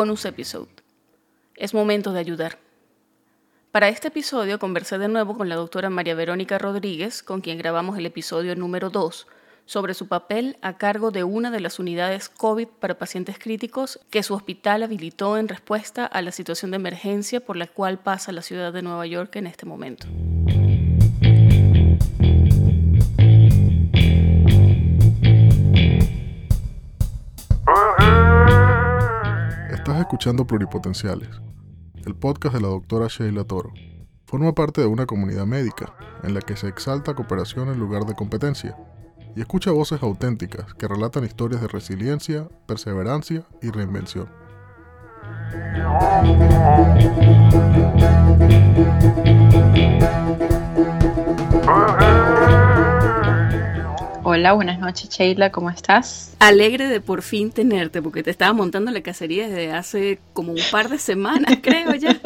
Bonus episode. Es momento de ayudar. Para este episodio conversé de nuevo con la doctora María Verónica Rodríguez, con quien grabamos el episodio número 2, sobre su papel a cargo de una de las unidades COVID para pacientes críticos que su hospital habilitó en respuesta a la situación de emergencia por la cual pasa la ciudad de Nueva York en este momento. Escuchando Pluripotenciales, el podcast de la doctora Sheila Toro. Forma parte de una comunidad médica en la que se exalta cooperación en lugar de competencia y escucha voces auténticas que relatan historias de resiliencia, perseverancia y reinvención. Hola, buenas noches Sheila, ¿cómo estás? Alegre de por fin tenerte, porque te estaba montando la cacería desde hace como un par de semanas, creo ya.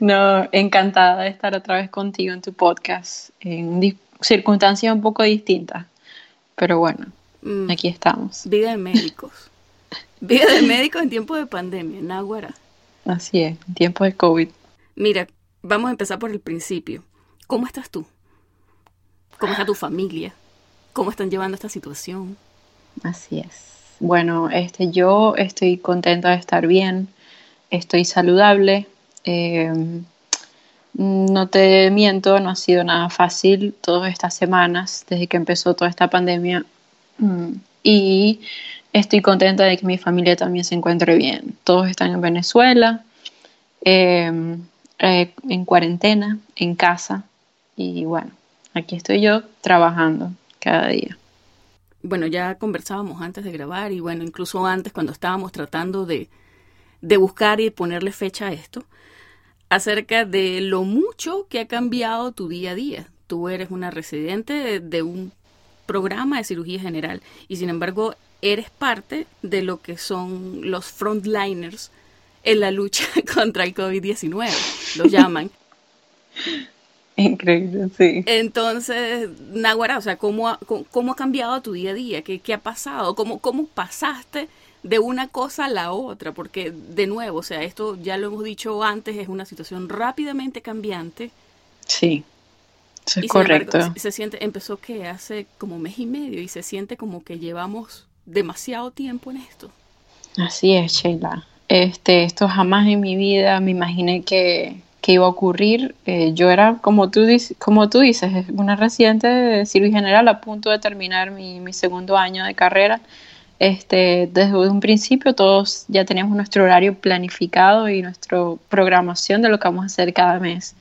No, encantada de estar otra vez contigo en tu podcast, en circunstancias un poco distintas, pero bueno, mm. aquí estamos. Vida de médicos. Vida de médicos en tiempo de pandemia, Náhuara. Así es, en tiempo de COVID. Mira, vamos a empezar por el principio. ¿Cómo estás tú? ¿Cómo está tu familia? ¿Cómo están llevando esta situación? Así es. Bueno, este, yo estoy contenta de estar bien, estoy saludable. Em, no te miento, no ha sido nada fácil todas estas semanas desde que empezó toda esta pandemia. Mm, y estoy contenta de que mi familia también se encuentre bien. Todos están en Venezuela, em, eh, en cuarentena, en casa. Y bueno, aquí estoy yo trabajando cada día. Bueno, ya conversábamos antes de grabar y bueno, incluso antes cuando estábamos tratando de, de buscar y ponerle fecha a esto, acerca de lo mucho que ha cambiado tu día a día. Tú eres una residente de, un programa de cirugía general y sin embargo eres parte de lo que son los frontliners en la lucha contra el COVID-19, lo llaman. Increíble, sí. Entonces, Naguara, o sea, ¿cómo ha, cómo ha cambiado tu día a día? ¿Qué, qué ha pasado? ¿Cómo, ¿Cómo pasaste de una cosa a la otra? Porque, de nuevo, o sea, esto ya lo hemos dicho antes, es una situación rápidamente cambiante. Sí, es correcto. se, siente, empezó que hace como mes y medio y se siente como que llevamos demasiado tiempo en esto. Así es, Sheila. Este, esto jamás en mi vida me imaginé que, que iba a ocurrir. Eh, yo era, como tú, como tú dices, una residente de cirugía general a punto de terminar mi, mi, segundo año de carrera. Este, desde un principio todos ya teníamos nuestro horario planificado y nuestra programación de lo que vamos a hacer cada mes.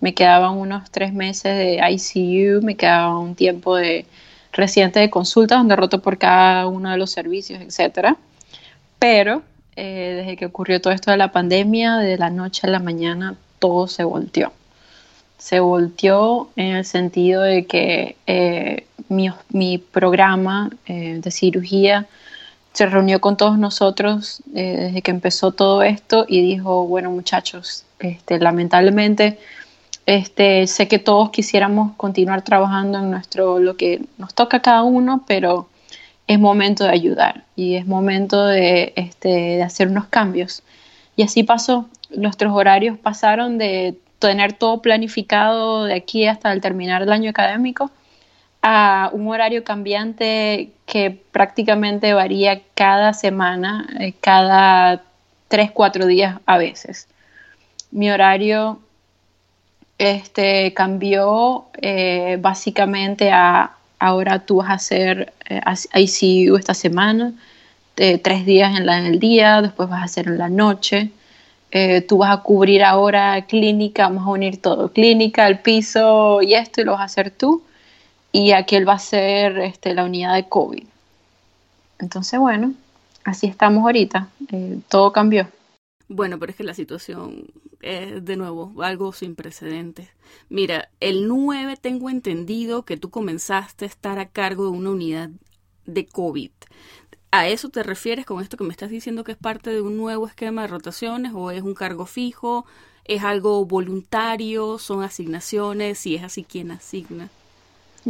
Me quedaban unos tres meses de ICU, me quedaba un tiempo de residente de consulta donde roto por cada uno de los servicios, etcétera. Pero eh, desde que ocurrió todo esto de la pandemia, de la noche a la mañana, todo se volteó. Se volteó en el sentido de que eh, mi, programa eh, de cirugía se reunió con todos nosotros eh, desde que empezó todo esto y dijo, bueno muchachos, este, lamentablemente este, sé que todos quisiéramos continuar trabajando en nuestro, lo que nos toca a cada uno, pero es momento de ayudar y es momento de, este, de hacer unos cambios. Y así pasó nuestros horarios pasaron de tener todo planificado de aquí hasta el terminar el año académico a un horario cambiante que prácticamente varía cada semana, eh, cada tres, cuatro días a veces. Mi horario este, cambió eh, básicamente a ahora tú vas a hacer eh, ICU esta semana, tres días en, en el día, después vas a hacer en la noche eh, tú vas a cubrir ahora clínica, vamos a unir todo, clínica, el piso y esto, y lo vas a hacer tú, y aquel va a ser este, la unidad de COVID. Entonces, bueno, así estamos ahorita, eh, todo cambió. Bueno, pero es que la situación es de nuevo algo sin precedentes. Mira, el 9 tengo entendido que tú comenzaste a estar a cargo de una unidad de COVID. ¿A eso te refieres con esto que me estás diciendo que es parte de un nuevo esquema de rotaciones o es un cargo fijo? ¿Es algo voluntario? ¿Son asignaciones? Si es así, ¿quién asigna?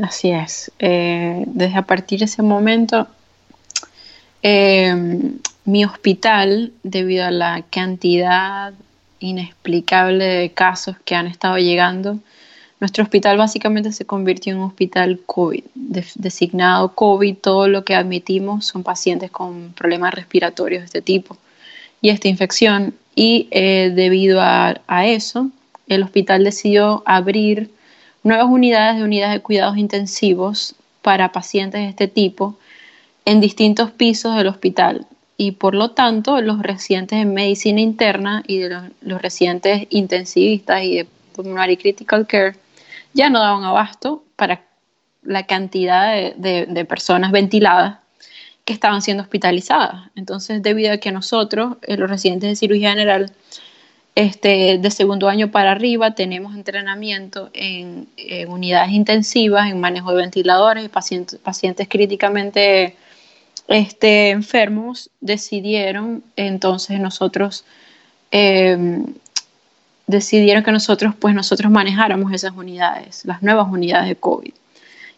Así es. Eh, desde a partir de ese momento, em, mi hospital, debido a la cantidad inexplicable de casos que han estado llegando, nuestro hospital básicamente se convirtió en un hospital COVID, designado COVID. Todo lo que admitimos son pacientes con problemas respiratorios de este tipo y esta infección. Y eh, debido a, eso, el hospital decidió abrir nuevas unidades de unidades de cuidados intensivos para pacientes de este tipo en distintos pisos del hospital y por lo tanto los residentes en medicina interna y de los, residentes intensivistas y de pulmonary critical care ya no daban abasto para la cantidad de, personas ventiladas que estaban siendo hospitalizadas. Entonces, debido a que nosotros, eh, los residentes de cirugía general, este, de segundo año para arriba tenemos entrenamiento en, unidades intensivas, en manejo de ventiladores pacientes, pacientes críticamente este, enfermos, decidieron entonces nosotros, em, decidieron que nosotros, pues nosotros manejáramos esas unidades, las nuevas unidades de COVID.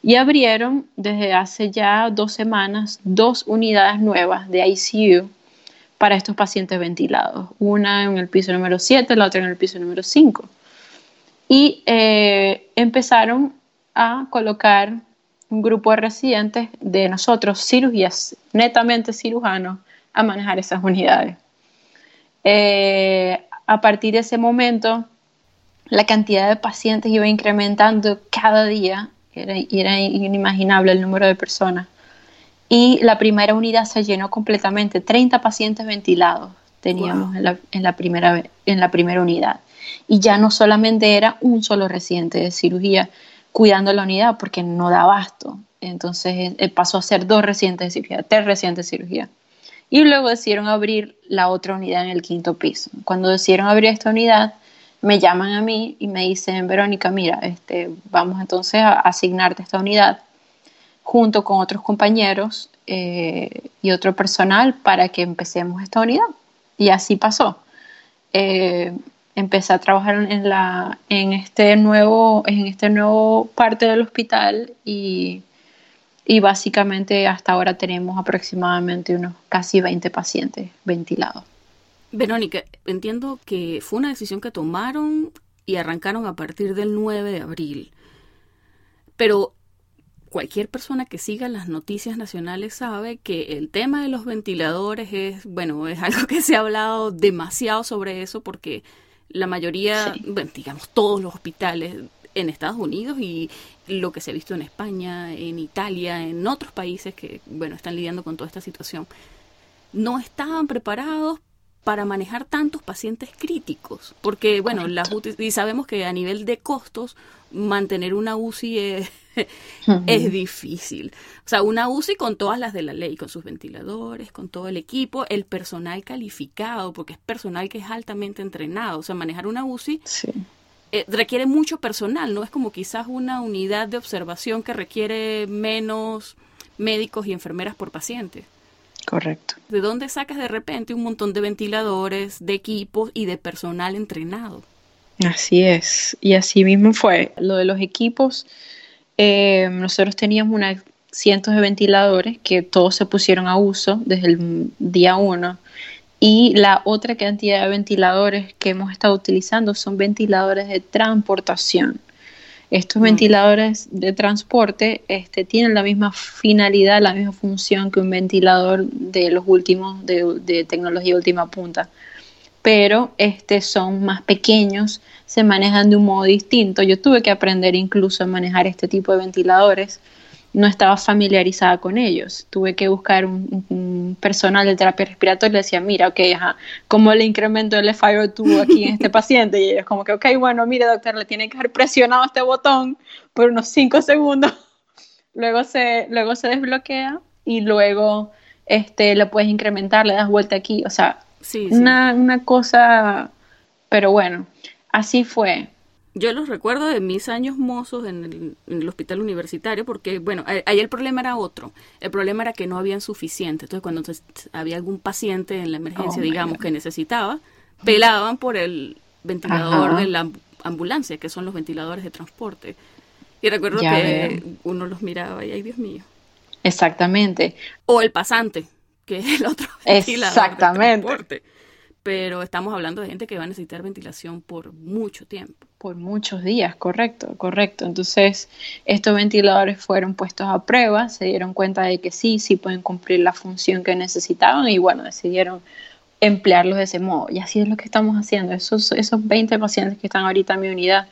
Y abrieron desde hace ya dos semanas dos unidades nuevas de ICU para estos pacientes ventilados, una en el piso número 7, la otra en el piso número 5. Y eh, empezaron a colocar un grupo de residentes de nosotros, cirugías, netamente cirujanos, a manejar esas unidades. Eh, a partir de ese momento, la cantidad de pacientes iba incrementando cada día, era, era inimaginable el número de personas. Y la primera unidad se llenó completamente, 30 pacientes ventilados teníamos en, la, en, la, primera, en la primera unidad. Y ya no solamente era un solo residente de cirugía, cuidando la unidad porque no da abasto. Entonces eh, pasó a ser dos residentes de cirugía, tres residentes de cirugía. Y luego decidieron abrir la otra unidad en el quinto piso. Cuando decidieron abrir esta unidad, me llaman a mí y me dicen, Verónica, mira, este, vamos entonces a asignarte esta unidad junto con otros compañeros eh, y otro personal para que empecemos esta unidad. Y así pasó. Eh, empecé a trabajar en, la, en, este nuevo, en este nuevo parte del hospital y, y básicamente hasta ahora tenemos aproximadamente unos casi 20 pacientes ventilados. Verónica, entiendo que fue una decisión que tomaron y arrancaron a partir del 9 de abril. Pero cualquier persona que siga las noticias nacionales sabe que el tema de los ventiladores es, bueno, es algo que se ha hablado demasiado sobre eso porque la mayoría, bueno, digamos, todos los hospitales en Estados Unidos y lo que se ha visto en España, en Italia, en otros países que, bueno, están lidiando con toda esta situación, no estaban preparados para manejar tantos pacientes críticos, porque, bueno, las y sabemos que a nivel de costos, mantener una UCI es es difícil. O sea, una UCI con todas las de la ley, con sus ventiladores, con todo el equipo, el personal calificado, porque es personal que es altamente entrenado. O sea, manejar una UCI eh, requiere mucho personal, no es como quizás una unidad de observación que requiere menos médicos y enfermeras por paciente. Correcto. ¿De dónde sacas de repente un montón de ventiladores, de equipos y de personal entrenado? Así es, y así mismo fue. Lo de los equipos, eh, nosotros teníamos cientos de ventiladores que todos se pusieron a uso desde el día uno. Y la otra cantidad de ventiladores que hemos estado utilizando son ventiladores de transportación. Estos mm. ventiladores de transporte este, tienen la misma finalidad, la misma función que un ventilador de los últimos, de, de tecnología última punta pero este, son más pequeños, se manejan de un modo distinto. Yo tuve que aprender incluso a manejar este tipo de ventiladores. No estaba familiarizada con ellos. Tuve que buscar un, personal de terapia respiratoria y le decía, mira, ok, ajá, ¿cómo le incremento el FiO2 aquí en este paciente? Y ellos como que, ok, bueno, mire, doctor, le tiene que haber presionado este botón por unos 5 segundos. luego, se, luego se desbloquea y luego este, le puedes incrementar, le das vuelta aquí. O sea, una, una cosa, pero bueno, así fue. Yo los recuerdo de mis años mozos en el, hospital universitario, porque, bueno, ahí el problema era otro. El problema era que no habían suficiente. Entonces, cuando había algún paciente en la emergencia, oh, digamos, que necesitaba, pelaban por el ventilador de la ambulancia, que son los ventiladores de transporte. Y recuerdo que uno los miraba y, ay, Dios mío. Exactamente. O el pasante, que es el otro ventilador Exactamente. Pero estamos hablando de gente que va a necesitar ventilación por mucho tiempo. Por muchos días, correcto, correcto. Entonces, estos ventiladores fueron puestos a prueba, se dieron cuenta de que sí, sí pueden cumplir la función que necesitaban y bueno, decidieron emplearlos de ese modo. Y así es lo que estamos haciendo. Esos, esos 20 pacientes que están ahorita en mi unidad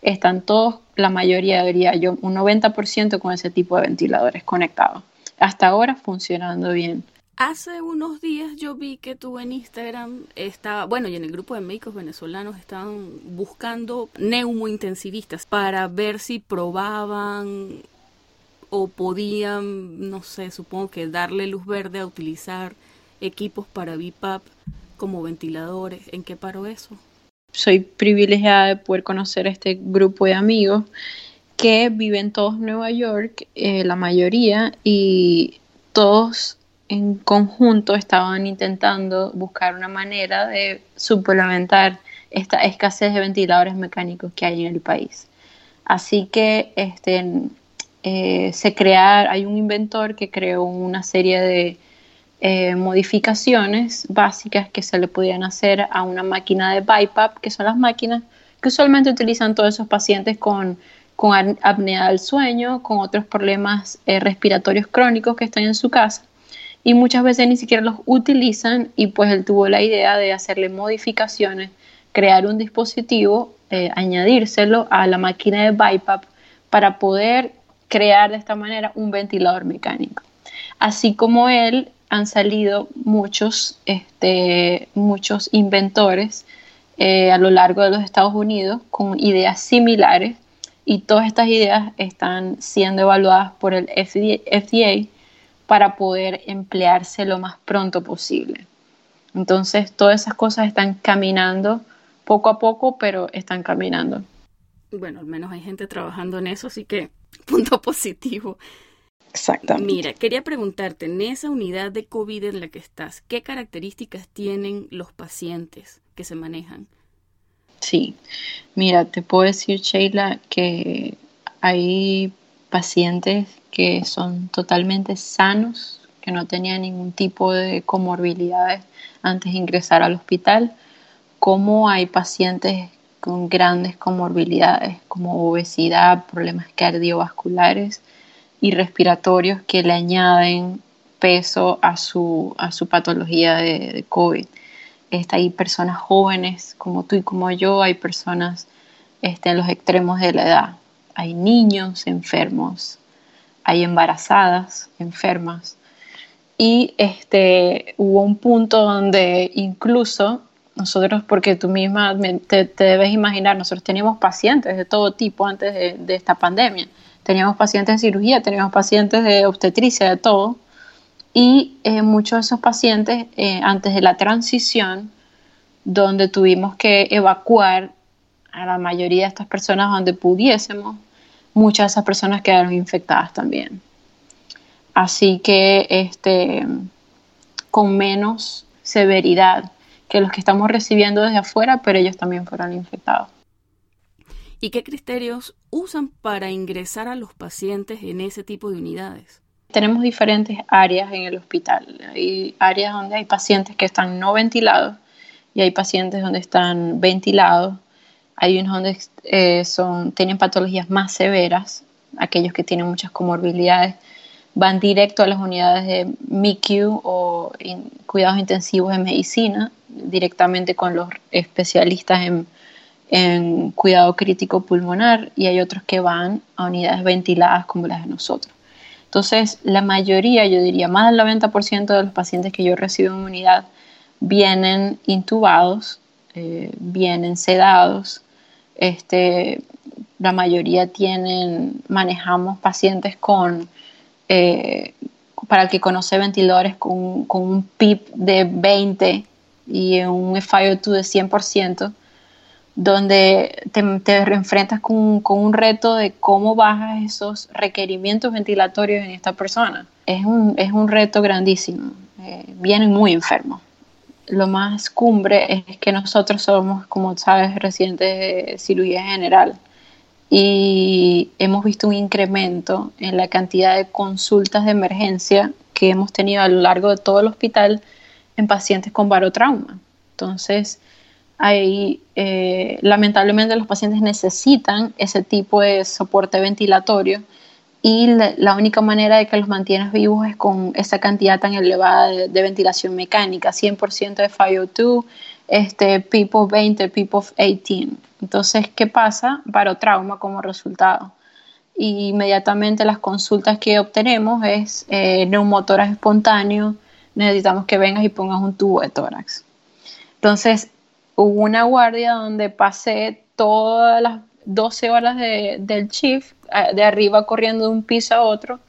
están todos, la mayoría diría yo, un 90% con ese tipo de ventiladores conectados. Hasta ahora funcionando bien. Hace unos días yo vi que tú en Instagram estaba, bueno, y en el grupo de médicos venezolanos estaban buscando neumointensivistas para ver si probaban o podían, no sé, supongo que darle luz verde a utilizar equipos para BIPAP como ventiladores. ¿En qué paró eso? Soy privilegiada de poder conocer este grupo de amigos que viven todos en Nueva York, eh, la mayoría, y todos en conjunto estaban intentando buscar una manera de suplementar esta escasez de ventiladores mecánicos que hay en el país. Así que este, eh, se crear, hay un inventor que creó una serie de eh, modificaciones básicas que se le podían hacer a una máquina de BiPAP, que son las máquinas que usualmente utilizan todos esos pacientes con, con apnea del sueño, con otros problemas eh, respiratorios crónicos que están en su casa. Y muchas veces ni siquiera los utilizan y pues él tuvo la idea de hacerle modificaciones, crear un dispositivo, eh, añadírselo a la máquina de BiPAP para poder crear de esta manera un ventilador mecánico. Así como él, han salido muchos, este, muchos inventores eh, a lo largo de los Estados Unidos con ideas similares y todas estas ideas están siendo evaluadas por el FDA, para poder emplearse lo más pronto posible. Entonces, todas esas cosas están caminando poco a poco, pero están caminando. Bueno, al menos hay gente trabajando en eso, así que punto positivo. Exactamente. Mira, quería preguntarte, en esa unidad de COVID en la que estás, ¿qué características tienen los pacientes que se manejan? Sí, mira, te puedo decir, Sheila, que hay pacientes que son totalmente sanos, que no tenían ningún tipo de comorbilidades antes de ingresar al hospital, como hay pacientes con grandes comorbilidades como obesidad, problemas cardiovasculares, y respiratorios que le añaden peso a su, a su patología de, COVID. Está, hay personas jóvenes como tú y como yo, hay personas este, en los extremos de la edad, hay niños enfermos, hay embarazadas enfermas. Y este, hubo un punto donde incluso nosotros, porque tú misma te, debes imaginar, nosotros teníamos pacientes de todo tipo antes de, esta pandemia Teníamos pacientes de cirugía, teníamos pacientes de obstetricia, de todo. Y eh, muchos de esos pacientes, eh, antes de la transición, donde tuvimos que evacuar a la mayoría de estas personas donde pudiésemos, muchas de esas personas quedaron infectadas también. Así que este, con menos severidad que los que estamos recibiendo desde afuera, pero ellos también fueron infectados. ¿Y qué criterios usan para ingresar a los pacientes en ese tipo de unidades? Tenemos diferentes áreas en el hospital. Hay áreas donde hay pacientes que están no ventilados y hay pacientes donde están ventilados. Hay unos donde eh, son, tienen patologías más severas, aquellos que tienen muchas comorbilidades van directo a las unidades de MICU o cuidados intensivos de medicina, directamente con los especialistas en en cuidado crítico pulmonar y hay otros que van a unidades ventiladas como las de nosotros. Entonces, la mayoría, yo diría más del 90% de los pacientes que yo recibo en unidad vienen intubados, eh, vienen sedados, este, la mayoría tienen, manejamos pacientes con, eh, para el que conoce ventiladores con, un PIP de 20 y un FiO2 de 100%, donde te, te enfrentas con, un reto de cómo bajas esos requerimientos ventilatorios en esta persona. Es un, es un reto grandísimo. Eh, vienen muy enfermos. Lo más cumbre es que nosotros somos, como sabes, residentes de cirugía general y hemos visto un incremento en la cantidad de consultas de emergencia que hemos tenido a lo largo de todo el hospital en pacientes con barotrauma. Entonces, ahí eh, lamentablemente los pacientes necesitan ese tipo de soporte ventilatorio y la, única manera de que los mantienes vivos es con esa cantidad tan elevada de, ventilación mecánica, 100% de FiO2, este, PIPO 20, PIPO 18. Entonces, ¿qué pasa? Barotrauma como resultado. Y inmediatamente las consultas que obtenemos es eh, neumotórax espontáneo, necesitamos que vengas y pongas un tubo de tórax. Entonces, hubo una guardia donde pasé todas las 12 horas del shift, de arriba corriendo de un piso a otro,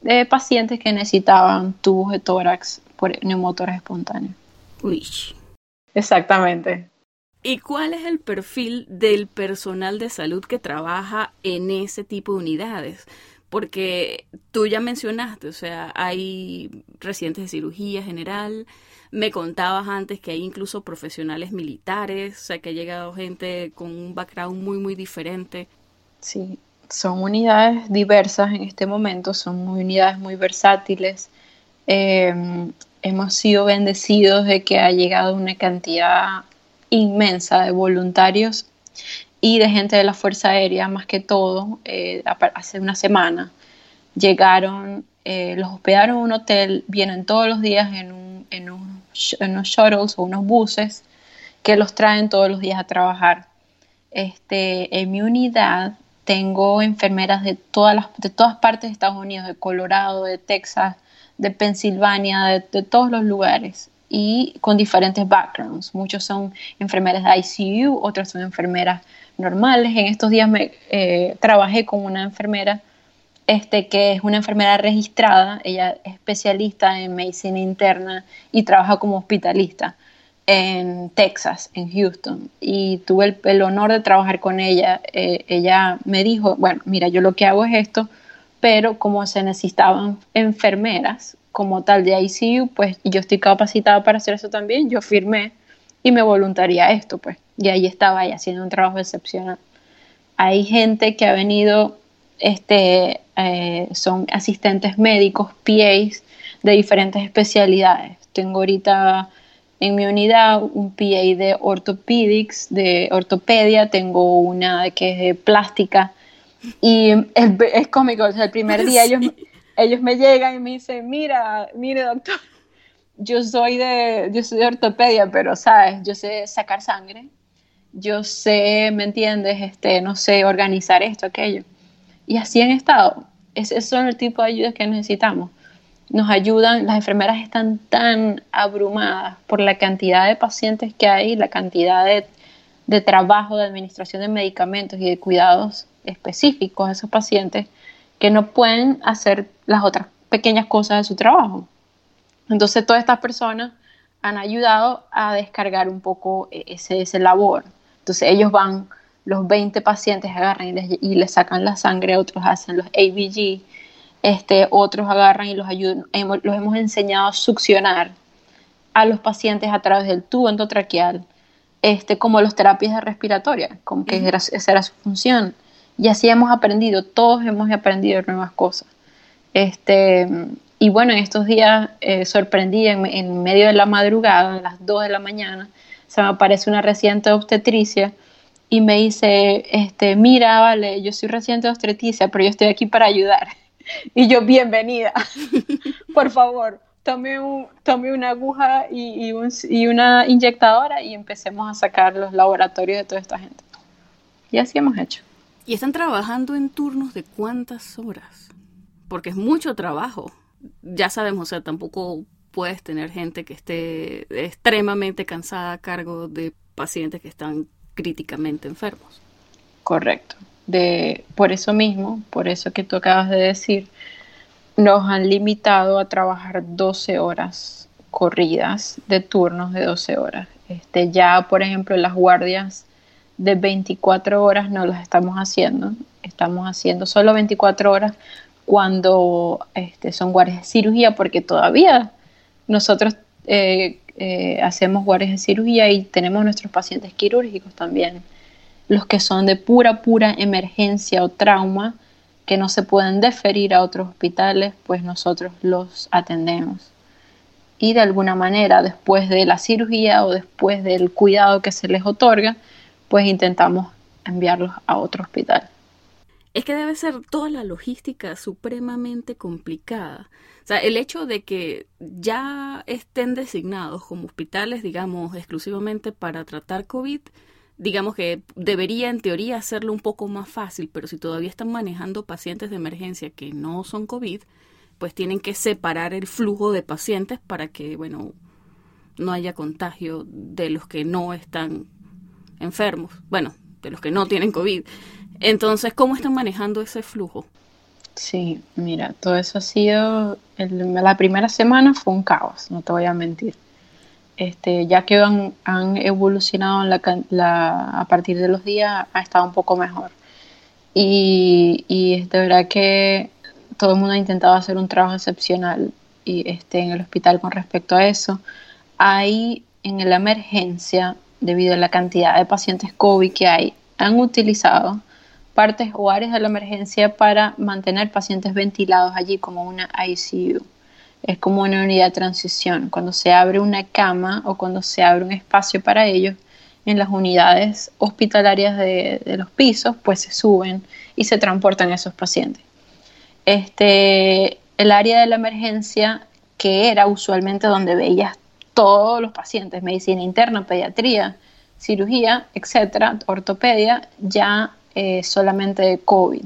de pacientes que necesitaban tubos de tórax por neumotórax espontáneo. Uy. Exactamente. ¿Y cuál es el perfil del personal de salud que trabaja en ese tipo de unidades? Porque tú ya mencionaste, o sea, hay residentes de cirugía general, me contabas antes que hay incluso profesionales militares, o sea, que ha llegado gente con un background muy, muy diferente. Sí, son unidades diversas en este momento, son unidades muy versátiles. Em, hemos sido bendecidos de que ha llegado una cantidad inmensa de voluntarios y de gente de la Fuerza Aérea, más que todo, eh, hace una semana. Llegaron, eh, los hospedaron en un hotel, vienen todos los días en, un, en, unos shuttles o unos buses que los traen todos los días a trabajar. Este, en mi unidad tengo enfermeras de todas, las, de todas partes de Estados Unidos, de Colorado, de Texas, de Pensilvania, de, todos los lugares y con diferentes backgrounds. Muchos son enfermeras de ICU, otras son enfermeras normales. En estos días me eh, trabajé con una enfermera este, que es una enfermera registrada, ella es especialista en medicina interna y trabaja como hospitalista en Texas, en Houston, y tuve el, honor de trabajar con ella. Eh, ella me dijo, bueno, mira, yo lo que hago es esto, pero como se necesitaban enfermeras como tal de ICU, pues yo estoy capacitada para hacer eso también, yo firmé y me voluntaría esto, pues, y ahí estaba ella haciendo un trabajo excepcional. Hay gente que ha venido, este, eh, son asistentes médicos, PAs, de diferentes especialidades. Tengo ahorita en mi unidad un PA de orthopedics, de ortopedia, tengo una que es de plástica y es, cómico, el primer día ellos, ellos me llegan y me dicen, mira, mire doctor, yo soy de, yo soy de ortopedia, pero sabes, yo sé sacar sangre, yo sé, ¿me entiendes? Este, no sé, organizar esto, aquello. Y así han estado. Esos son el tipo de ayudas que necesitamos nos ayudan, las enfermeras están tan abrumadas por la cantidad de pacientes que hay, la cantidad de, trabajo, de administración de medicamentos y de cuidados específicos a esos pacientes, que no pueden hacer las otras pequeñas cosas de su trabajo. Entonces todas estas personas han ayudado a descargar un poco e, ese, ese labor. Entonces ellos van, los 20 pacientes agarran y les, y les sacan la sangre, otros hacen los ABG, este, otros agarran y los ayudan, los hemos enseñado a succionar a los pacientes a través del tubo endotraqueal, este, como las terapias respiratorias, como que esa era su función. Y así hemos aprendido, todos hemos aprendido nuevas cosas. Este, y bueno, en estos días eh, sorprendí en, medio de la madrugada, a las 2 de la mañana, se me aparece una residente obstetricia y me dice, este, mira, vale, yo soy residente de obstetricia, pero yo estoy aquí para ayudar. Y yo, bienvenida. Por favor, tome, un, tome una aguja y, una inyectadora y empecemos a sacar los laboratorios de toda esta gente. Y así hemos hecho. ¿Y están trabajando en turnos de cuántas horas? Porque es mucho trabajo. Ya sabemos, o sea, tampoco puedes tener gente que esté extremadamente cansada a cargo de pacientes que están críticamente enfermos. Correcto de, por eso mismo, por eso que tú acabas de decir, nos han limitado a trabajar 12 horas corridas de turnos de 12 horas. Este, ya, por ejemplo, las guardias de 24 horas no las estamos haciendo, estamos haciendo solo 24 horas cuando este, son guardias de cirugía, porque todavía nosotros eh, eh, hacemos guardias de cirugía y tenemos nuestros pacientes quirúrgicos también los que son de pura, pura emergencia o trauma, que no se pueden deferir a otros hospitales, pues nosotros los atendemos. Y de alguna manera, después de la cirugía o después del cuidado que se les otorga, pues intentamos enviarlos a otro hospital. Es que debe ser toda la logística supremamente complicada. O sea, el hecho de que ya estén designados como hospitales, digamos, exclusivamente para tratar COVID, digamos que debería en teoría hacerlo un poco más fácil, pero si todavía están manejando pacientes de emergencia que no son COVID, pues tienen que separar el flujo de pacientes para que, bueno, no haya contagio de los que no están enfermos, bueno, de los que no tienen COVID. Entonces, ¿cómo están manejando ese flujo? Sí, mira, todo eso ha sido, la primera semana fue un caos, no te voy a mentir. Este, ya que han, evolucionado a partir de los días, ha estado un poco mejor. Y, y de verdad que todo el mundo ha intentado hacer un trabajo excepcional y, este, en el hospital con respecto a eso. Hay en la emergencia, debido a la cantidad de pacientes COVID que hay, han utilizado partes o áreas de la emergencia para mantener pacientes ventilados allí como una ICU. Es como una unidad de transición. Cuando se abre una cama o cuando se abre un espacio para ellos en las unidades hospitalarias de, los pisos, pues se suben y se transportan esos pacientes. Este, el área de la emergencia, que era usualmente donde veías todos los pacientes, medicina interna, pediatría, cirugía, etcétera, ortopedia, ya eh, solamente de COVID.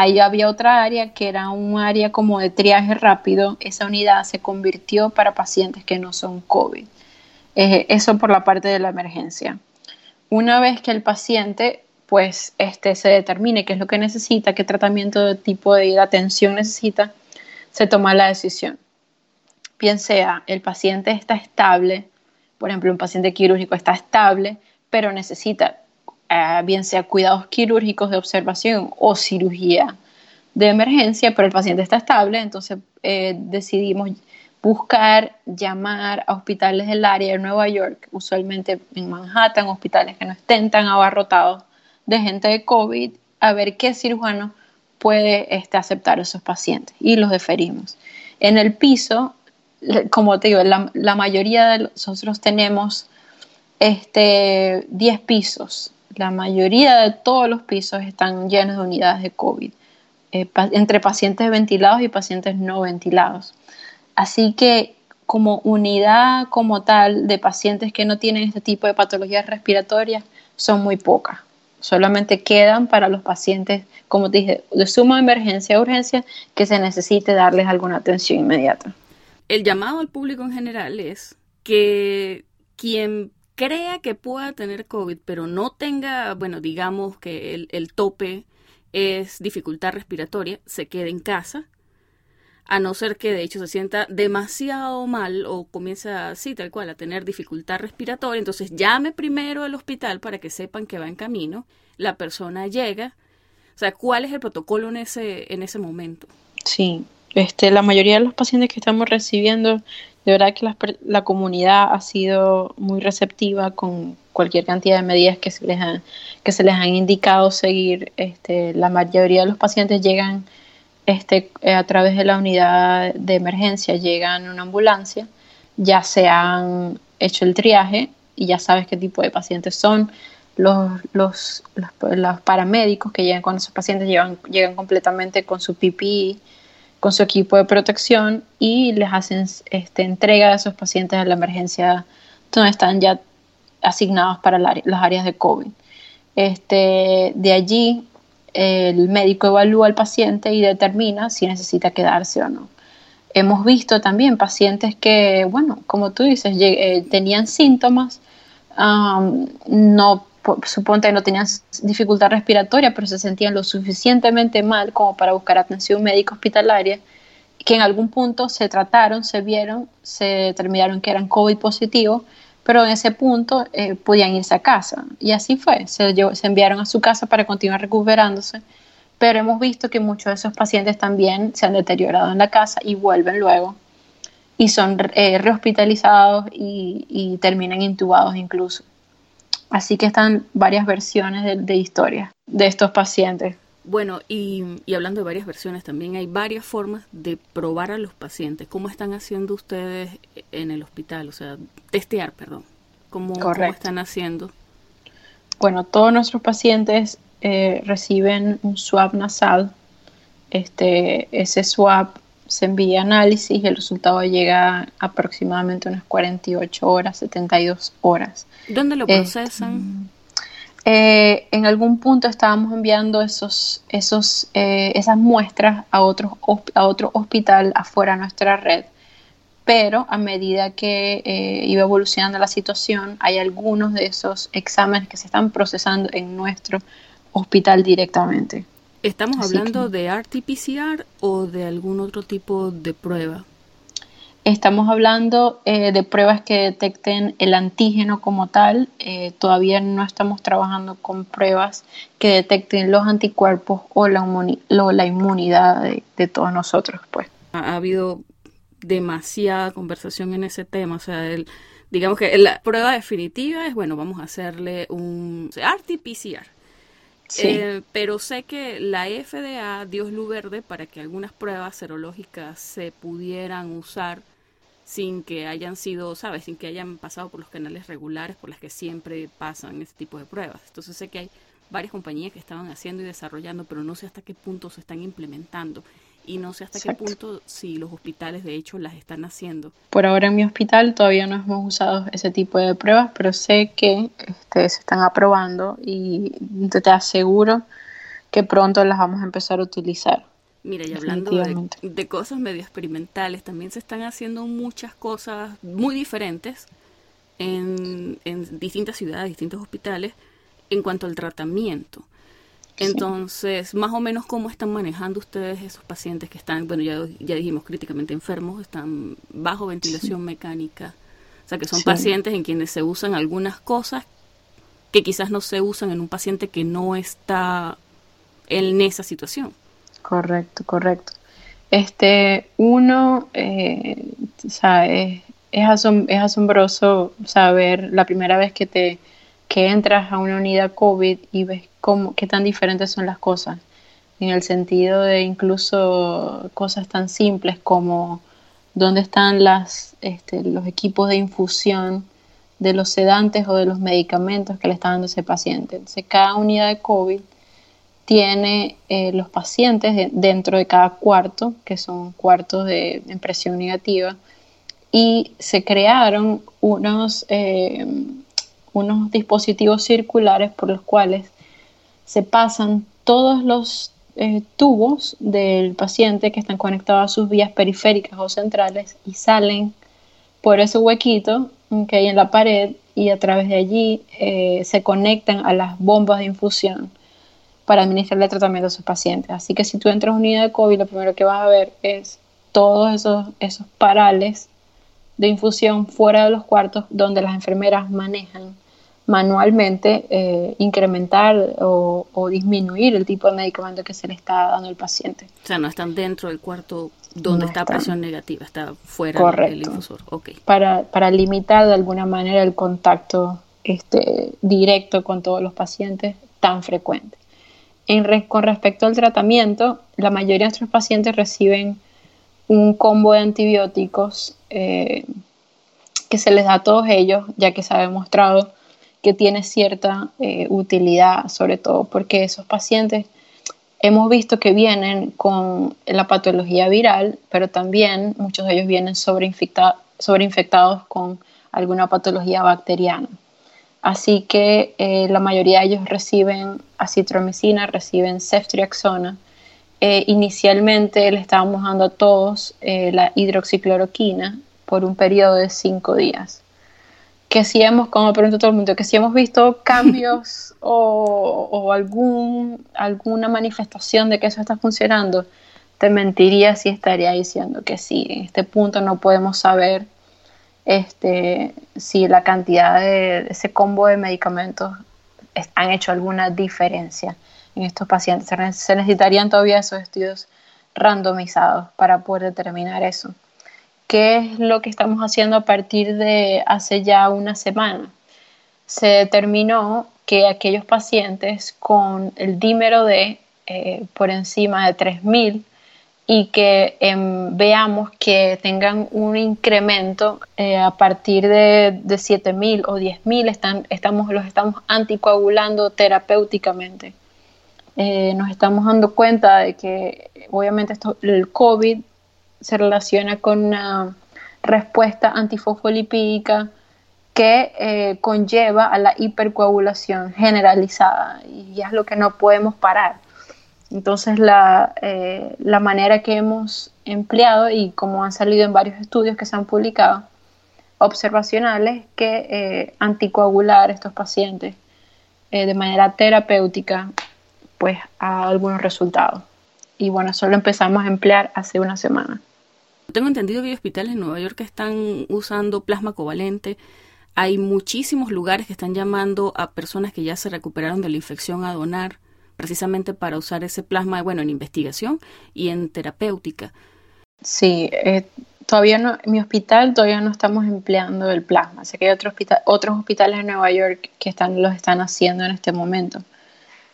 Ahí había otra área que era un área como de triaje rápido. Esa unidad se convirtió para pacientes que no son COVID. Eso por la parte de la emergencia. Una vez que el paciente pues este, se determine qué es lo que necesita, qué tratamiento de tipo de atención necesita, se toma la decisión. Bien sea el paciente está estable, por ejemplo, un paciente quirúrgico está estable, pero necesita eh, bien sea cuidados quirúrgicos de observación o cirugía de emergencia, pero el paciente está estable, entonces eh, decidimos buscar, llamar a hospitales del área de Nueva York, usualmente en Manhattan, hospitales que no estén tan abarrotados de gente de COVID, a ver qué cirujano puede este, aceptar a esos pacientes y los deferimos. En el piso, como te digo, la, la mayoría de nosotros tenemos este, 10 pisos la mayoría de todos los pisos están llenos de unidades de COVID, eh, entre pacientes ventilados y pacientes no ventilados. Así que como unidad como tal de pacientes que no tienen este tipo de patologías respiratorias son muy pocas. Solamente quedan para los pacientes, como te dije, de suma emergencia urgencia que se necesite darles alguna atención inmediata. El llamado al público en general es que quien crea que pueda tener COVID, pero no tenga, bueno, digamos que el, tope es dificultad respiratoria, se quede en casa, a no ser que de hecho se sienta demasiado mal o comience así, tal cual, a tener dificultad respiratoria, entonces llame primero al hospital para que sepan que va en camino, la persona llega, o sea, ¿cuál es el protocolo en ese, en ese momento? Sí, este, la mayoría de los pacientes que estamos recibiendo de verdad que la, comunidad ha sido muy receptiva con cualquier cantidad de medidas que se les, han, que se les han indicado seguir. Este, la mayoría de los pacientes llegan este, eh, a través de la unidad de emergencia, llegan en una ambulancia, ya se han hecho el triaje y ya sabes qué tipo de pacientes son. Los, los, los, paramédicos que llegan con esos pacientes llegan, llegan completamente con su PPI con su equipo de protección y les hacen este, entrega de esos pacientes a la emergencia donde están ya asignados para las áreas de COVID. Este, de allí, el médico evalúa al paciente y determina si necesita quedarse o no. Hemos visto también pacientes que, bueno, como tú dices, eh, tenían síntomas, no suponte no tenían dificultad respiratoria, pero se sentían lo suficientemente mal como para buscar atención médica hospitalaria, que en algún punto se trataron, se vieron, se determinaron que eran COVID positivo, pero en ese punto eh, podían irse a casa. Y así fue, se, se enviaron a su casa para continuar recuperándose, pero hemos visto que muchos de esos pacientes también se han deteriorado en la casa y vuelven luego y son eh, rehospitalizados y terminan intubados incluso. Así que están varias versiones de, historia de estos pacientes. Bueno, y, hablando de varias versiones, también hay varias formas de probar a los pacientes. ¿Cómo están haciendo ustedes en el hospital? O sea, testear, perdón. ¿Cómo, están haciendo? Bueno, todos nuestros pacientes eh, reciben un swab nasal. Este, ese swab se envía análisis y el resultado llega aproximadamente unas 48 horas, 72 horas. ¿Dónde lo procesan? Eh, en algún punto estábamos enviando esos, esos, eh, esas muestras a, otros, a otro hospital afuera de nuestra red, pero a medida que eh, iba evolucionando la situación, hay algunos de esos exámenes que se están procesando en nuestro hospital directamente. ¿Estamos hablando de RT-PCR o de algún otro tipo de prueba? Estamos hablando eh, de pruebas que detecten el antígeno como tal. Eh, todavía no estamos trabajando con pruebas que detecten los anticuerpos o la, la inmunidad de, todos nosotros. Pues. Ha, habido demasiada conversación en ese tema. O sea, el, digamos que la prueba definitiva es, bueno, vamos a hacerle un RT-PCR. Eh, pero sé que la FDA dio luz verde para que algunas pruebas serológicas se pudieran usar sin que hayan sido, ¿sabes? Sin que hayan pasado por los canales regulares por las que siempre pasan este tipo de pruebas. Entonces sé que hay varias compañías que estaban haciendo y desarrollando, pero no sé hasta qué punto se están implementando y no sé hasta qué punto si los hospitales de hecho las están haciendo. Por ahora en mi hospital todavía no hemos usado ese tipo de pruebas, pero sé que este, se están aprobando y te aseguro que pronto las vamos a empezar a utilizar. Mira, y hablando de, cosas medio experimentales, también se están haciendo muchas cosas muy diferentes en, distintas ciudades, distintos hospitales, en cuanto al tratamiento. Entonces, más o menos cómo están manejando ustedes esos pacientes que están, bueno, ya, ya dijimos críticamente enfermos, están bajo ventilación mecánica. O sea, que son pacientes en quienes se usan algunas cosas que quizás no se usan en un paciente que no está en esa situación. Correcto, correcto. Este, uno, eh, es, es, asombroso saber la primera vez que te que entras a una unidad COVID y ves cómo, qué tan diferentes son las cosas, en el sentido de incluso cosas tan simples como dónde están las, este, los equipos de infusión de los sedantes o de los medicamentos que le está dando ese paciente. Entonces, cada unidad de COVID tiene eh, los pacientes dentro de cada cuarto, que son cuartos de impresión negativa, y se crearon unos, eh, unos dispositivos circulares por los cuales se pasan todos los eh, tubos del paciente que están conectados a sus vías periféricas o centrales y salen por ese huequito que hay en la pared y a través de allí se conectan a las bombas de infusión para administrarle tratamiento a sus pacientes. Así que si tú entras a una unidad de COVID, lo primero que vas a ver es todos esos, esos parales de infusión fuera de los cuartos donde las enfermeras manejan manualmente eh, incrementar o, disminuir el tipo de medicamento que se le está dando al paciente. O sea, no están dentro del cuarto donde está presión negativa, está fuera del infusor. Okay. Para, para limitar de alguna manera el contacto este, directo con todos los pacientes tan frecuente con respecto al tratamiento, la mayoría de nuestros pacientes reciben un combo de antibióticos eh, que se les da a todos ellos, ya que se ha demostrado que tiene cierta eh, utilidad, sobre todo porque esos pacientes hemos visto que vienen con la patología viral, pero también muchos de ellos vienen sobreinfectados con alguna patología bacteriana. Así que eh, la mayoría de ellos reciben acitromicina, reciben ceftriaxona. Eh, inicialmente le estábamos dando a todos eh, la hidroxicloroquina por un periodo de cinco días. Que si hemos, como pregunto todo el mundo, que si hemos visto cambios o, algún, alguna manifestación de que eso está funcionando, te mentiría si estaría diciendo que sí. En este punto no podemos saber este, si la cantidad de ese combo de medicamentos han hecho alguna diferencia en estos pacientes. Se necesitarían todavía esos estudios randomizados para poder determinar eso. ¿Qué es lo que estamos haciendo a partir de hace ya una semana? Se determinó que aquellos pacientes con el dímero D eh, por encima de 3.000 y que em, veamos que tengan un incremento eh, a partir de, de 7.000 o 10.000, están, estamos, los estamos anticoagulando terapéuticamente. Eh, nos estamos dando cuenta de que obviamente el COVID se relaciona con una respuesta antifosfolipídica que eh, conlleva a la hipercoagulación generalizada y es lo que no podemos parar. Entonces la, eh, la manera que hemos empleado y como han salido en varios estudios que se han publicado, observacionales, que anticoagular a estos pacientes de manera terapéutica, pues a algunos resultados. Y bueno, solo empezamos a emplear hace una semana. Tengo entendido que hay hospitales en Nueva York que están usando plasma covalente. Hay muchísimos lugares que están llamando a personas que ya se recuperaron de la infección a donar, precisamente para usar ese plasma, bueno, en investigación y en terapéutica. Sí, eh, todavía no, en mi hospital todavía no estamos empleando el plasma. Sé que hay otros hospitales en Nueva York que están, los están haciendo en este momento.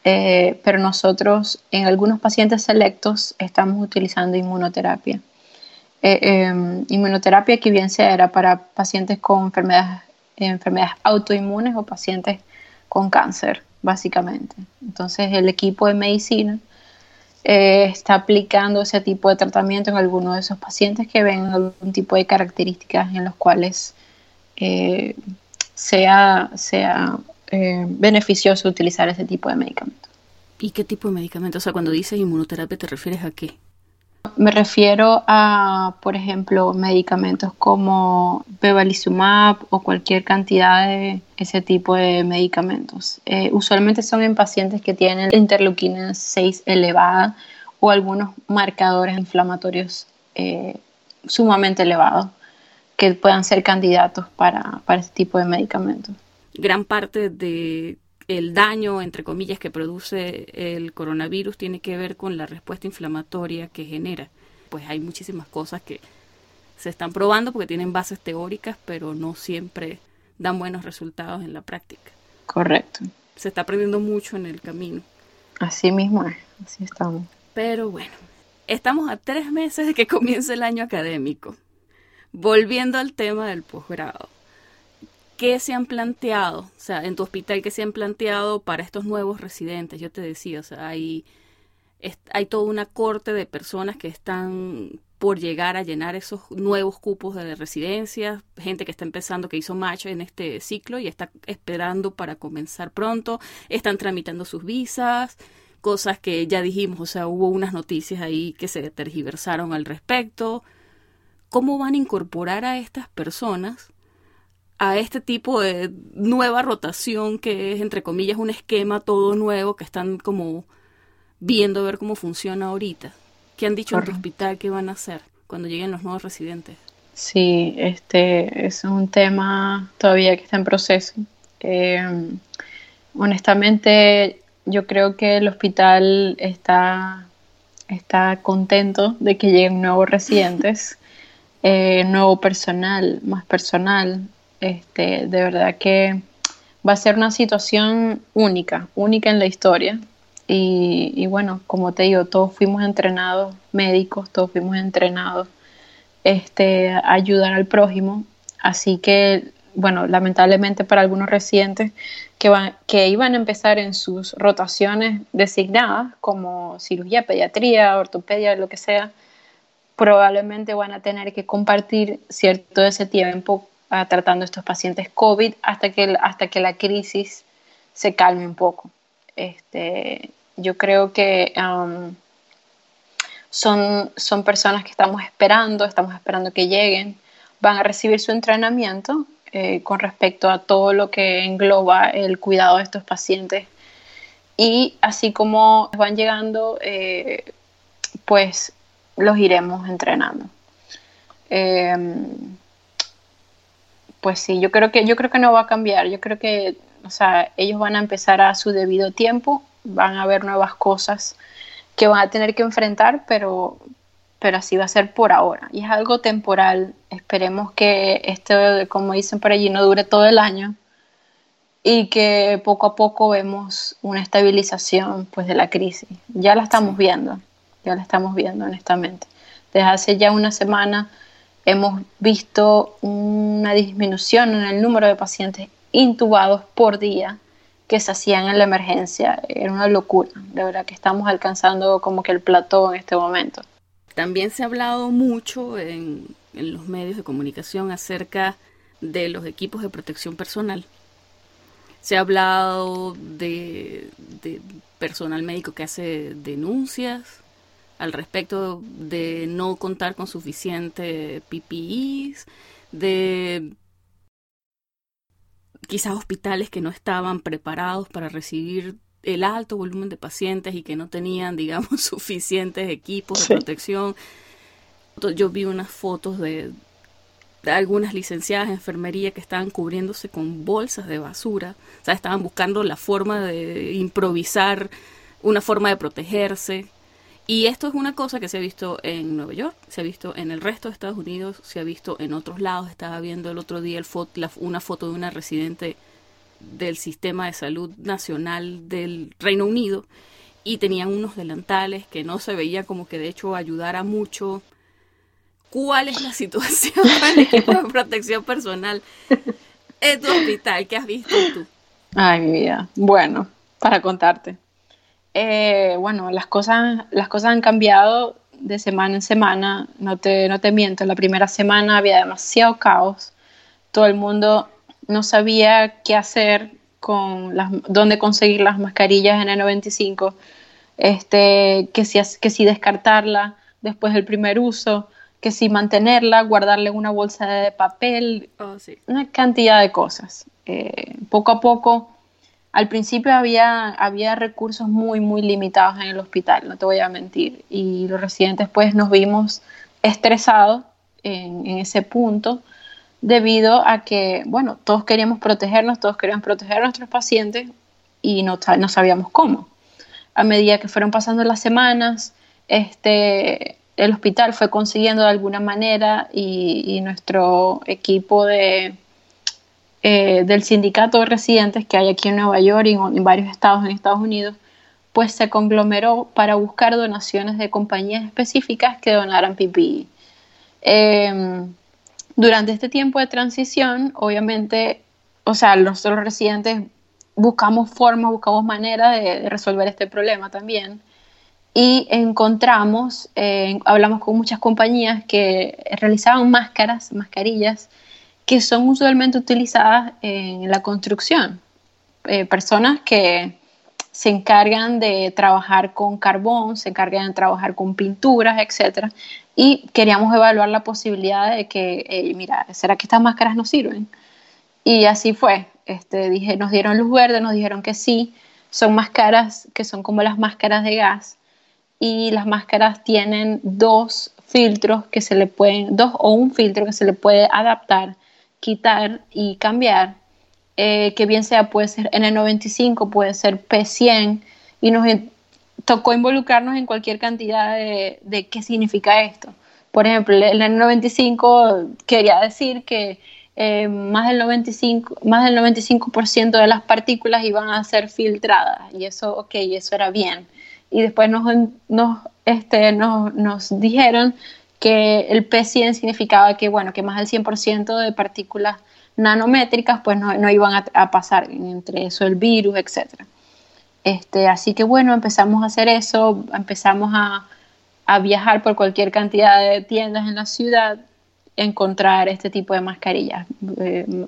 Eh, pero nosotros en algunos pacientes selectos estamos utilizando inmunoterapia. Eh, em, inmunoterapia que bien sea era para pacientes con enfermedades, enfermedades autoinmunes o pacientes con cáncer, básicamente. Entonces el equipo de medicina eh, está aplicando ese tipo de tratamiento en algunos de esos pacientes que ven algún tipo de características en los cuales eh, sea, sea beneficioso utilizar ese tipo de medicamento. ¿Y qué tipo de medicamento? O sea, cuando dices inmunoterapia, ¿te refieres a qué? Me refiero a, por ejemplo, medicamentos como bevacizumab o cualquier cantidad de ese tipo de medicamentos. Eh, usualmente son en pacientes que tienen interleuquina 6 elevada o algunos marcadores inflamatorios eh, sumamente elevados que puedan ser candidatos para, para este tipo de medicamentos. Gran parte de el daño, entre comillas, que produce el coronavirus tiene que ver con la respuesta inflamatoria que genera. Pues hay muchísimas cosas que se están probando porque tienen bases teóricas, pero no siempre dan buenos resultados en la práctica. Correcto. Se está aprendiendo mucho en el camino. Así mismo es, así estamos. Pero bueno, estamos a tres meses de que comience el año académico. Volviendo al tema del posgrado. ¿Qué se han planteado? O sea, en tu hospital, ¿qué se han planteado para estos nuevos residentes? Yo te decía, o sea, hay, hay toda una corte de personas que están por llegar a llenar esos nuevos cupos de residencias, gente que está empezando, que hizo match en este ciclo y está esperando para comenzar pronto, están tramitando sus visas, cosas que ya dijimos, o sea, hubo unas noticias ahí que se tergiversaron al respecto. ¿Cómo van a incorporar a estas personas a este tipo de nueva rotación que es, entre comillas, un esquema todo nuevo que están como viendo a ver cómo funciona ahorita. ¿Qué han dicho en tu hospital que van a hacer cuando lleguen los nuevos residentes? Sí, este es un tema todavía que está en proceso. Eh, honestamente, yo creo que el hospital está, está contento de que lleguen nuevos residentes, eh, nuevo personal, más personal. Este, de verdad que va a ser una situación única, única en la historia. Y, bueno, como te digo, todos fuimos entrenados médicos, todos fuimos entrenados este, a ayudar al prójimo. Así que, bueno, lamentablemente para algunos residentes que, van, que iban a empezar en sus rotaciones designadas, como cirugía, pediatría, ortopedia, lo que sea, probablemente van a tener que compartir cierto de ese tiempo tratando estos pacientes COVID hasta que, hasta que la crisis se calme un poco. Este, yo creo que um, son, son personas que estamos esperando, estamos esperando que lleguen, van a recibir su entrenamiento eh, con respecto a todo lo que engloba el cuidado de estos pacientes. Y así como van llegando, eh, pues los iremos entrenando. Em, pues sí, yo creo que yo creo que no va a cambiar. Yo creo que, o sea, ellos van a empezar a su debido tiempo, van a haber nuevas cosas que van a tener que enfrentar, pero pero así va a ser por ahora. Y es algo temporal. Esperemos que esto, como dicen por allí, no dure todo el año. y que poco a poco vemos una estabilización pues de la crisis. Ya la estamos viendo, ya la estamos viendo honestamente. Desde hace ya una semana hemos visto una disminución en el número de pacientes intubados por día que se hacían en la emergencia. Era una locura, de verdad que estamos alcanzando como que el plató en este momento. También se ha hablado mucho en, los medios de comunicación acerca de los equipos de protección personal. Se ha hablado de personal médico que hace denuncias al respecto de no contar con suficiente PPIs, de quizás hospitales que no estaban preparados para recibir el alto volumen de pacientes y que no tenían, digamos, suficientes equipos de protección. Yo vi unas fotos de, de, algunas licenciadas de enfermería que estaban cubriéndose con bolsas de basura, o sea, estaban buscando la forma de improvisar una forma de protegerse. Y esto es una cosa que se ha visto en Nueva York, se ha visto en el resto de Estados Unidos, se ha visto en otros lados. Estaba viendo el otro día el la, una foto de una residente del sistema de salud nacional del Reino Unido y tenían unos delantales que no se veía como que de hecho ayudara mucho. ¿Cuál es la situación del equipo de protección personal en tu hospital? ¿Qué has visto tú? Ay, mi vida. Bueno, para contarte. Eh, bueno, las cosas, las cosas han cambiado de semana en semana, no te, no te miento, la primera semana había demasiado caos, todo el mundo no sabía qué hacer con las, dónde conseguir las mascarillas N95, este, que, si, que si descartarla después del primer uso, que si mantenerla, guardarle una bolsa de papel, oh, sí. una cantidad de cosas. Eh, poco a poco al principio había, había recursos muy, muy limitados en el hospital, no te voy a mentir, y los residentes pues nos vimos estresados en, ese punto debido a que, bueno, todos queríamos protegernos, todos queríamos proteger a nuestros pacientes y no, no sabíamos cómo. A medida que fueron pasando las semanas, este, el hospital fue consiguiendo de alguna manera y nuestro equipo de, eh, del sindicato de residentes que hay aquí en Nueva York y en, varios estados en Estados Unidos, pues se conglomeró para buscar donaciones de compañías específicas que donaran PPE. Eh, durante este tiempo de transición, obviamente, o sea, nosotros los residentes buscamos formas, buscamos maneras de, de, resolver este problema también. Y encontramos, eh, hablamos con muchas compañías que realizaban máscaras, mascarillas, que son usualmente utilizadas en la construcción. Eh, personas que se encargan de trabajar con carbón, se encargan de trabajar con pinturas, etc. Y queríamos evaluar la posibilidad de que, mira, ¿será que estas máscaras no sirven? Y así fue. Este, dije, nos dieron luz verde, nos dijeron que sí. Son máscaras que son como las máscaras de gas. Y las máscaras tienen dos filtros que se le pueden, dos o un filtro que se le puede adaptar quitar y cambiar, eh, que bien sea puede ser N95, puede ser P100, y nos tocó involucrarnos en cualquier cantidad de, de qué significa esto. Por ejemplo, el N95 quería decir que eh, más del 95%, más del 95 de las partículas iban a ser filtradas, y eso, ok, eso era bien. Y después nos, nos, este, nos, nos dijeron que el P100 significaba que, bueno, que más del 100% de partículas nanométricas pues no, no iban a, pasar, entre eso el virus, etc. Este, así que bueno, empezamos a hacer eso, empezamos a, a viajar por cualquier cantidad de tiendas en la ciudad, encontrar este tipo de mascarillas. Eh,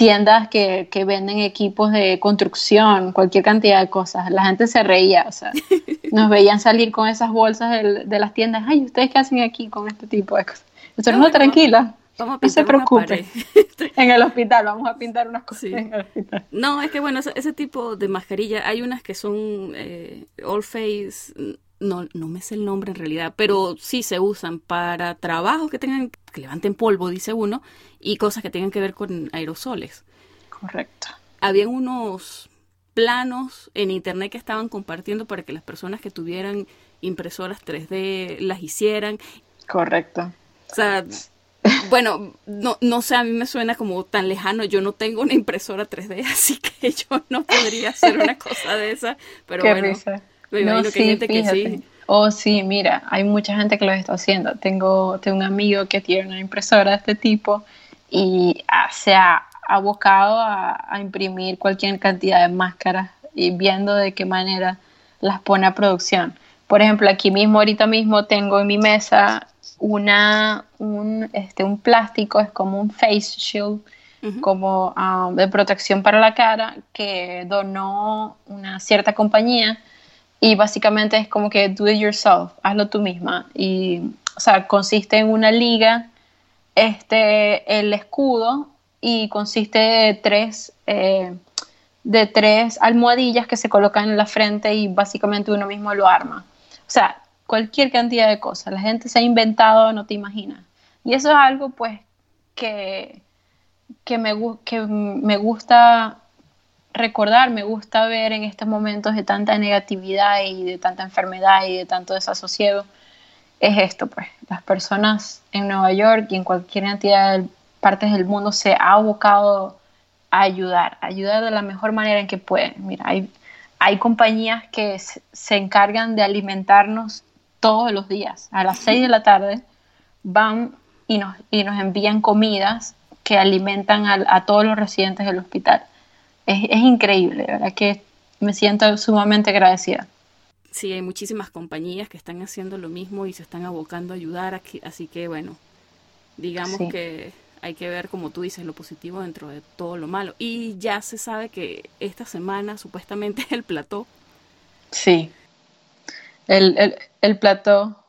tiendas que, que, venden equipos de construcción, cualquier cantidad de cosas. La gente se reía, o sea, nos veían salir con esas bolsas de, de las tiendas. Ay, ¿ustedes qué hacen aquí con este tipo de cosas? Nosotros, no, no tranquila. Vamos a no se preocupe. en el hospital, vamos a pintar unas cosas sí. en el hospital. No, es que bueno, ese, ese tipo de mascarilla, hay unas que son eh, all face, no, no me sé el nombre en realidad, pero sí se usan para trabajos que tengan, que levanten polvo, dice uno, y cosas que tengan que ver con aerosoles. Correcto. Habían unos planos en internet que estaban compartiendo para que las personas que tuvieran impresoras 3D las hicieran. Correcto. O sea, bueno, no, no sé, a mí me suena como tan lejano. Yo no tengo una impresora 3D, así que yo no podría hacer una cosa de esa. Pero bueno, me imagino que hay gente que sí. Oh, sí, mira, hay mucha gente que lo está haciendo. Tengo, tengo un amigo que tiene una impresora de este tipo y se ha abocado a, a imprimir cualquier cantidad de máscaras y viendo de qué manera las pone a producción. Por ejemplo, aquí mismo, ahorita mismo tengo en mi mesa una, un, este, un plástico, es como un face shield, como um, de protección para la cara, que donó una cierta compañía y básicamente es como que do it yourself, hazlo tú misma. Y, o sea, consiste en una liga, este, el escudo y consiste de tres, eh, de tres almohadillas que se colocan en la frente y básicamente uno mismo lo arma. O sea, cualquier cantidad de cosas. La gente se ha inventado, no te imaginas. Y eso es algo, pues, que, que, me, que me gusta recordar, me gusta ver en estos momentos de tanta negatividad y de tanta enfermedad y de tanto desasosiego. Es esto, pues, las personas en Nueva York y en cualquier cantidad de partes del mundo se ha abocado a ayudar, a ayudar de la mejor manera en que pueden. Mira, hay, hay compañías que se encargan de alimentarnos todos los días. A las 6 de la tarde van y nos, y nos envían comidas que alimentan a, todos los residentes del hospital. Es, es increíble, ¿verdad? Que me siento sumamente agradecida. Sí, hay muchísimas compañías que están haciendo lo mismo y se están abocando a ayudar, aquí, así que bueno, digamos que hay que ver, como tú dices, lo positivo dentro de todo lo malo. Y ya se sabe que esta semana supuestamente el plató. Sí, el, el, el plató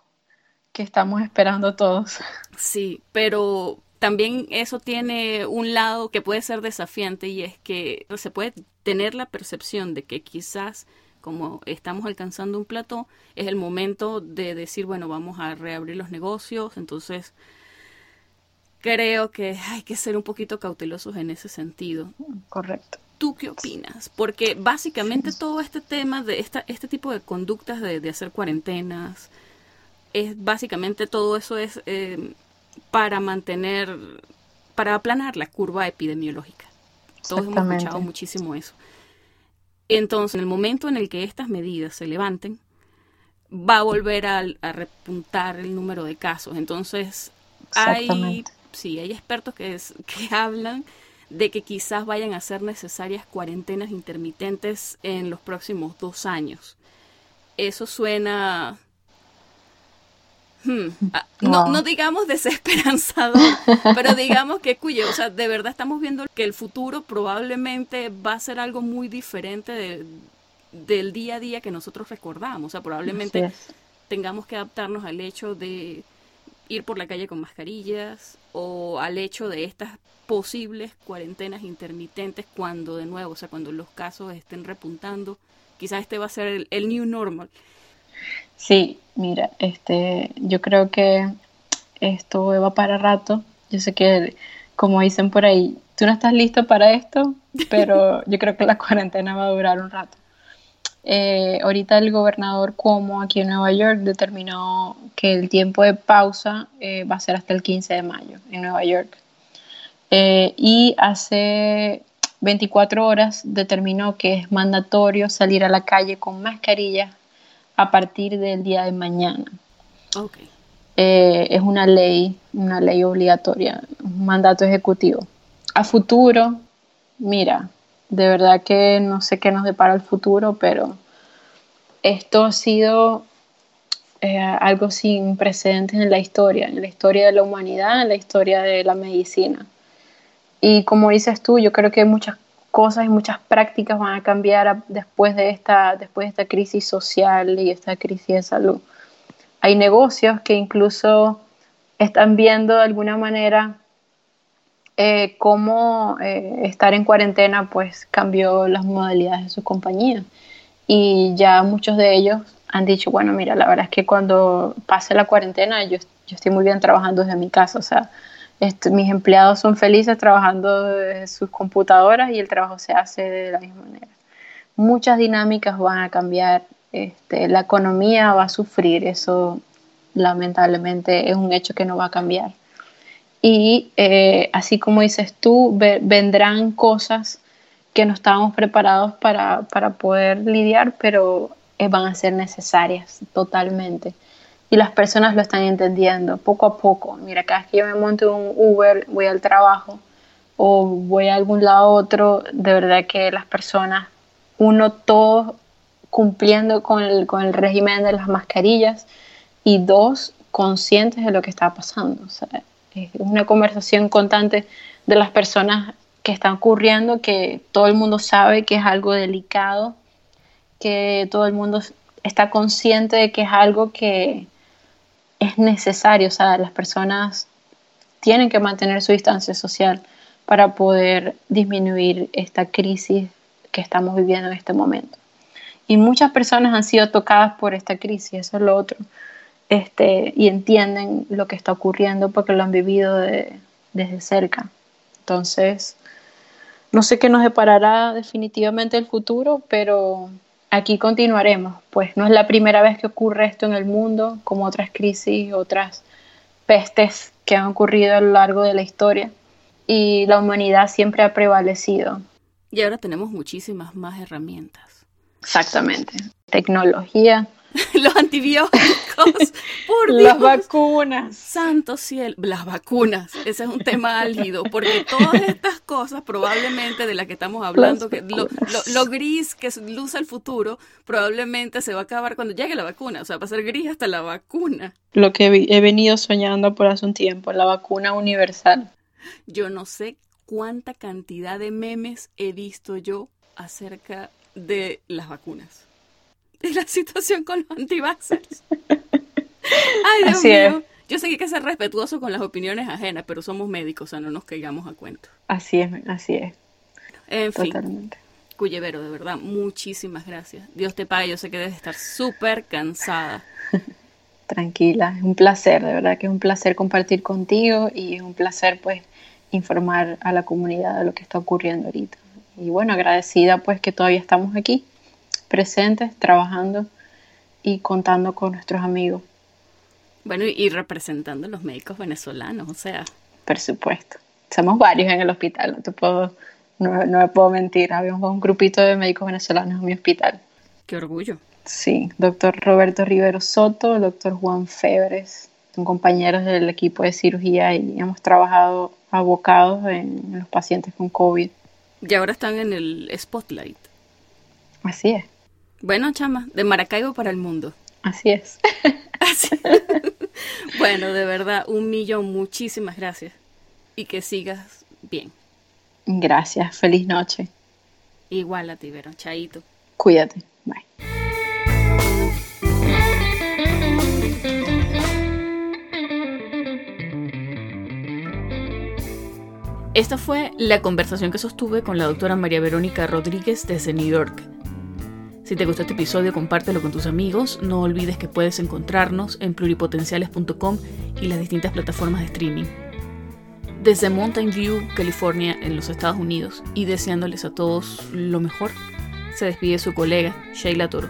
que estamos esperando todos. Sí, pero también eso tiene un lado que puede ser desafiante y es que se puede tener la percepción de que quizás como estamos alcanzando un plató, es el momento de decir, bueno, vamos a reabrir los negocios, entonces creo que hay que ser un poquito cautelosos en ese sentido. Correcto. ¿Tú qué opinas? Porque básicamente todo este tema de esta, este tipo de conductas de, hacer cuarentenas, es básicamente todo eso es eh, para mantener, para aplanar la curva epidemiológica. Todos hemos escuchado muchísimo eso. Entonces, en el momento en el que estas medidas se levanten, va a volver a, repuntar el número de casos. Entonces, hay, sí, hay expertos que, que hablan de que quizás vayan a ser necesarias cuarentenas intermitentes en los próximos dos años. Eso suena... Hmm, ah, no. digamos desesperanzador, pero digamos que cuyo, o sea, de verdad estamos viendo que el futuro probablemente va a ser algo muy diferente del día a día que nosotros recordamos. O sea, probablemente tengamos que adaptarnos al hecho de ir por la calle con mascarillas o al hecho de estas posibles cuarentenas intermitentes cuando de nuevo, o sea, cuando los casos estén repuntando, quizás este va a ser el, new normal. Sí, mira, este, yo creo que esto va para rato. Yo sé que, como dicen por ahí, tú no estás listo para esto, pero yo creo que la cuarentena va a durar un rato. Eh, ahorita el gobernador Cuomo aquí en Nueva York determinó que el tiempo de pausa eh, va a ser hasta el 15 de mayo en Nueva York. Eh, y hace 24 horas determinó que es mandatorio salir a la calle con mascarilla a partir del día de mañana. es una ley, una ley obligatoria, un mandato ejecutivo. A futuro, mira, de verdad que no sé qué nos depara el futuro, pero esto ha sido eh, algo sin precedentes en la historia, en la historia de la humanidad, en la historia de la medicina. Y como dices tú, yo creo que muchas cosas y muchas prácticas van a cambiar después de esta, después de esta crisis social y esta crisis de salud. Hay negocios que incluso están viendo de alguna manera eh, cómo eh, estar en cuarentena pues cambió las modalidades de su compañía y ya muchos de ellos han dicho, bueno, mira, la verdad es que cuando pase la cuarentena yo, yo estoy muy bien trabajando desde mi casa, mis empleados son felices trabajando desde sus computadoras y el trabajo se hace de la misma manera. Muchas dinámicas van a cambiar, este, la economía va a sufrir, eso lamentablemente es un hecho que no va a cambiar. y eh, así como dices tú, vendrán cosas que no estábamos preparados para, para poder lidiar, pero eh, van a ser necesarias totalmente. Y las personas lo están entendiendo poco a poco. Mira, cada vez que yo me monto un Uber, voy al trabajo o voy a algún lado otro, de verdad que las personas, uno, todos cumpliendo con el, con el régimen de las mascarillas y dos, conscientes de lo que está pasando. Es una conversación constante de las personas que están ocurriendo, que todo el mundo sabe que es algo delicado, que todo el mundo está consciente de que es algo que es necesario, o sea, las personas tienen que mantener su distancia social para poder disminuir esta crisis que estamos viviendo en este momento. Y muchas personas han sido tocadas por esta crisis, eso es lo otro, este, y entienden lo que está ocurriendo porque lo han vivido desde cerca. Entonces, no sé qué nos deparará definitivamente el futuro, pero aquí continuaremos, pues no es la primera vez que ocurre esto en el mundo, como otras crisis, otras pestes que han ocurrido a lo largo de la historia, y la humanidad siempre ha prevalecido. Y ahora tenemos muchísimas más herramientas. Exactamente. Tecnología, los antibióticos, por Las vacunas. Santo cielo, las vacunas, ese es un tema álgido, porque todas estas cosas probablemente de las que estamos hablando, que lo, gris que luce el futuro, probablemente se va a acabar cuando llegue la vacuna, o sea, va a ser gris hasta la vacuna. Lo que he venido soñando por hace un tiempo, la vacuna universal. Yo no sé cuánta cantidad de memes he visto yo acerca de las vacunas de la situación con los antivaxxers. Ay, Dios mío. Yo sé que hay que ser respetuoso con las opiniones ajenas, pero somos médicos, o sea, no nos caigamos a cuento. Así es, así es. En fin. Totalmente. Cuyevero, de verdad, muchísimas gracias. Dios te pague, yo sé que debes estar súper cansada. Tranquila, es un placer, de verdad que es un placer compartir contigo y es un placer pues informar a la comunidad de lo que está ocurriendo ahorita. Y bueno, agradecida pues que todavía estamos aquí presentes, trabajando y contando con nuestros amigos. Bueno, y representando a los médicos venezolanos, o sea. Por supuesto. Somos varios en el hospital, no te puedo, no, me puedo mentir. Habíamos un grupito de médicos venezolanos en mi hospital. Qué orgullo. Sí, doctor Roberto Rivero Soto, doctor Juan Febres, son compañeros del equipo de cirugía y hemos trabajado abocados en los pacientes con COVID. Y ahora están en el spotlight. Así es. Bueno, chama, de Maracaibo para el mundo. Así es. bueno, de verdad, un millón, muchísimas gracias. Y que sigas bien. Gracias, feliz noche. Igual a ti, Vero. Chaito. Cuídate. Bye. Esta fue la conversación que sostuve con la doctora María Verónica Rodríguez desde New York. Si te gustó este episodio, compártelo con tus amigos. No olvides que puedes encontrarnos en pluripotenciales.com y las distintas plataformas de streaming. Desde Mountain View, California, en los Estados Unidos, y deseándoles a todos lo mejor, se despide su colega Sheila Toro.